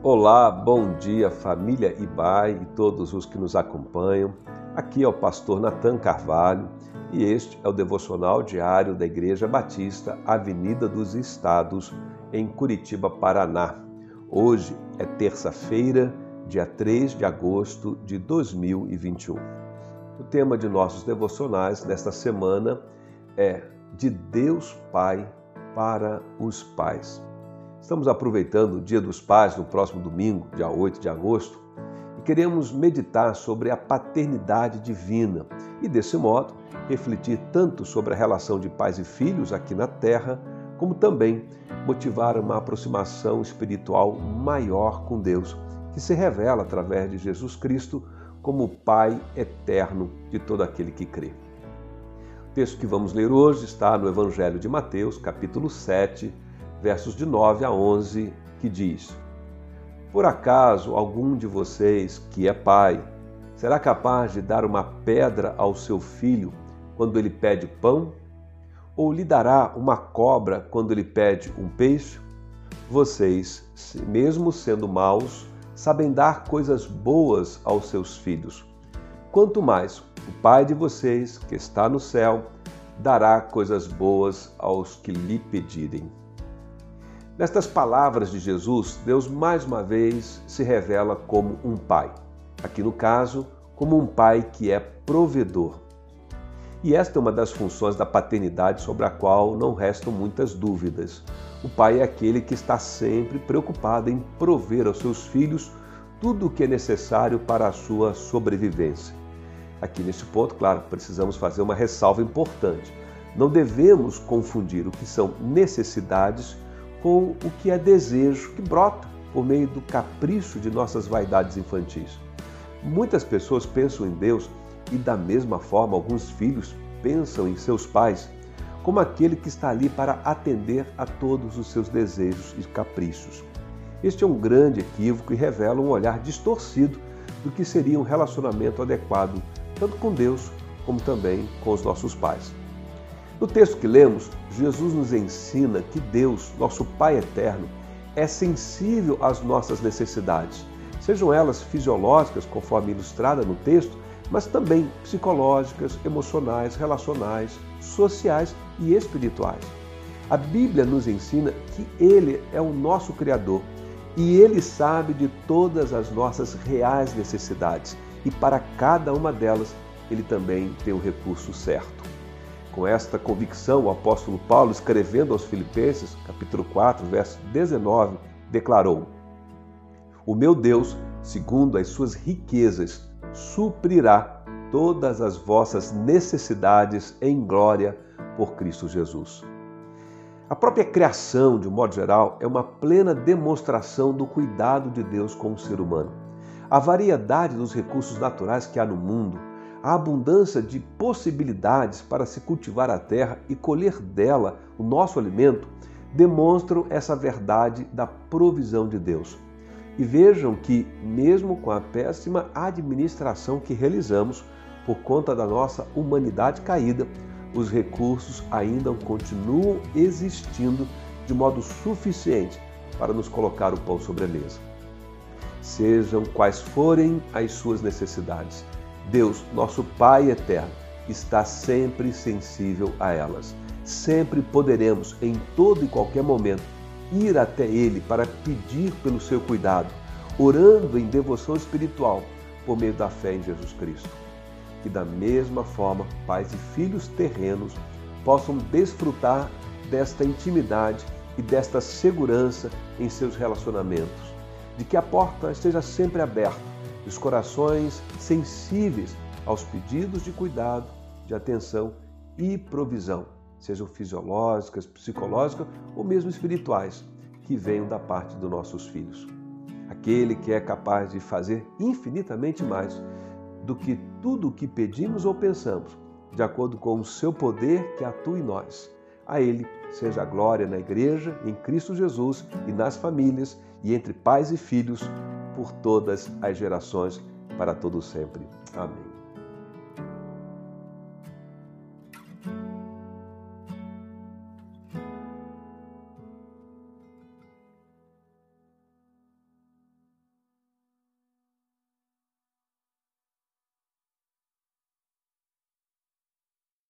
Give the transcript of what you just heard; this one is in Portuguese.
Olá, bom dia família Ibai e todos os que nos acompanham. Aqui é o pastor Natan Carvalho e este é o devocional diário da Igreja Batista Avenida dos Estados, em Curitiba, Paraná. Hoje é terça-feira, dia 3 de agosto de 2021. O tema de nossos devocionais nesta semana é De Deus Pai para os Pais. Estamos aproveitando o Dia dos Pais no próximo domingo, dia 8 de agosto, e queremos meditar sobre a paternidade divina e, desse modo, refletir tanto sobre a relação de pais e filhos aqui na Terra, como também motivar uma aproximação espiritual maior com Deus, que se revela através de Jesus Cristo como o Pai eterno de todo aquele que crê. O texto que vamos ler hoje está no Evangelho de Mateus, capítulo 7, versos de 9 a 11, que diz: Por acaso algum de vocês que é pai será capaz de dar uma pedra ao seu filho quando ele pede pão? Ou lhe dará uma cobra quando ele pede um peixe? Vocês, mesmo sendo maus, sabem dar coisas boas aos seus filhos. Quanto mais o Pai de vocês, que está no céu, dará coisas boas aos que lhe pedirem. Nestas palavras de Jesus, Deus mais uma vez se revela como um pai. Aqui no caso, como um pai que é provedor. E esta é uma das funções da paternidade sobre a qual não restam muitas dúvidas. O pai é aquele que está sempre preocupado em prover aos seus filhos tudo o que é necessário para a sua sobrevivência. Aqui neste ponto, claro, precisamos fazer uma ressalva importante. Não devemos confundir o que são necessidades com o que é desejo que brota por meio do capricho de nossas vaidades infantis. Muitas pessoas pensam em Deus e, da mesma forma, alguns filhos pensam em seus pais como aquele que está ali para atender a todos os seus desejos e caprichos. Este é um grande equívoco e revela um olhar distorcido do que seria um relacionamento adequado tanto com Deus como também com os nossos pais. No texto que lemos, Jesus nos ensina que Deus, nosso Pai eterno, é sensível às nossas necessidades, sejam elas fisiológicas, conforme ilustrada no texto, mas também psicológicas, emocionais, relacionais, sociais e espirituais. A Bíblia nos ensina que Ele é o nosso Criador e Ele sabe de todas as nossas reais necessidades e para cada uma delas Ele também tem o recurso certo. Com esta convicção, o apóstolo Paulo, escrevendo aos Filipenses, capítulo 4, verso 19, declarou: O meu Deus, segundo as suas riquezas, suprirá todas as vossas necessidades em glória por Cristo Jesus. A própria criação, de um modo geral, é uma plena demonstração do cuidado de Deus com o ser humano. A variedade dos recursos naturais que há no mundo, a abundância de possibilidades para se cultivar a terra e colher dela o nosso alimento demonstram essa verdade da provisão de Deus. E vejam que, mesmo com a péssima administração que realizamos por conta da nossa humanidade caída, os recursos ainda continuam existindo de modo suficiente para nos colocar o pão sobre a mesa. Sejam quais forem as suas necessidades, Deus, nosso Pai eterno, está sempre sensível a elas. Sempre poderemos, em todo e qualquer momento, ir até Ele para pedir pelo seu cuidado, orando em devoção espiritual por meio da fé em Jesus Cristo. Que da mesma forma, pais e filhos terrenos possam desfrutar desta intimidade e desta segurança em seus relacionamentos, de que a porta esteja sempre aberta os corações sensíveis aos pedidos de cuidado, de atenção e provisão, sejam fisiológicas, psicológicas ou mesmo espirituais, que venham da parte dos nossos filhos. Aquele que é capaz de fazer infinitamente mais do que tudo o que pedimos ou pensamos, de acordo com o seu poder que atua em nós. A Ele seja a glória na Igreja, em Cristo Jesus e nas famílias e entre pais e filhos por todas as gerações, para todo sempre. Amém.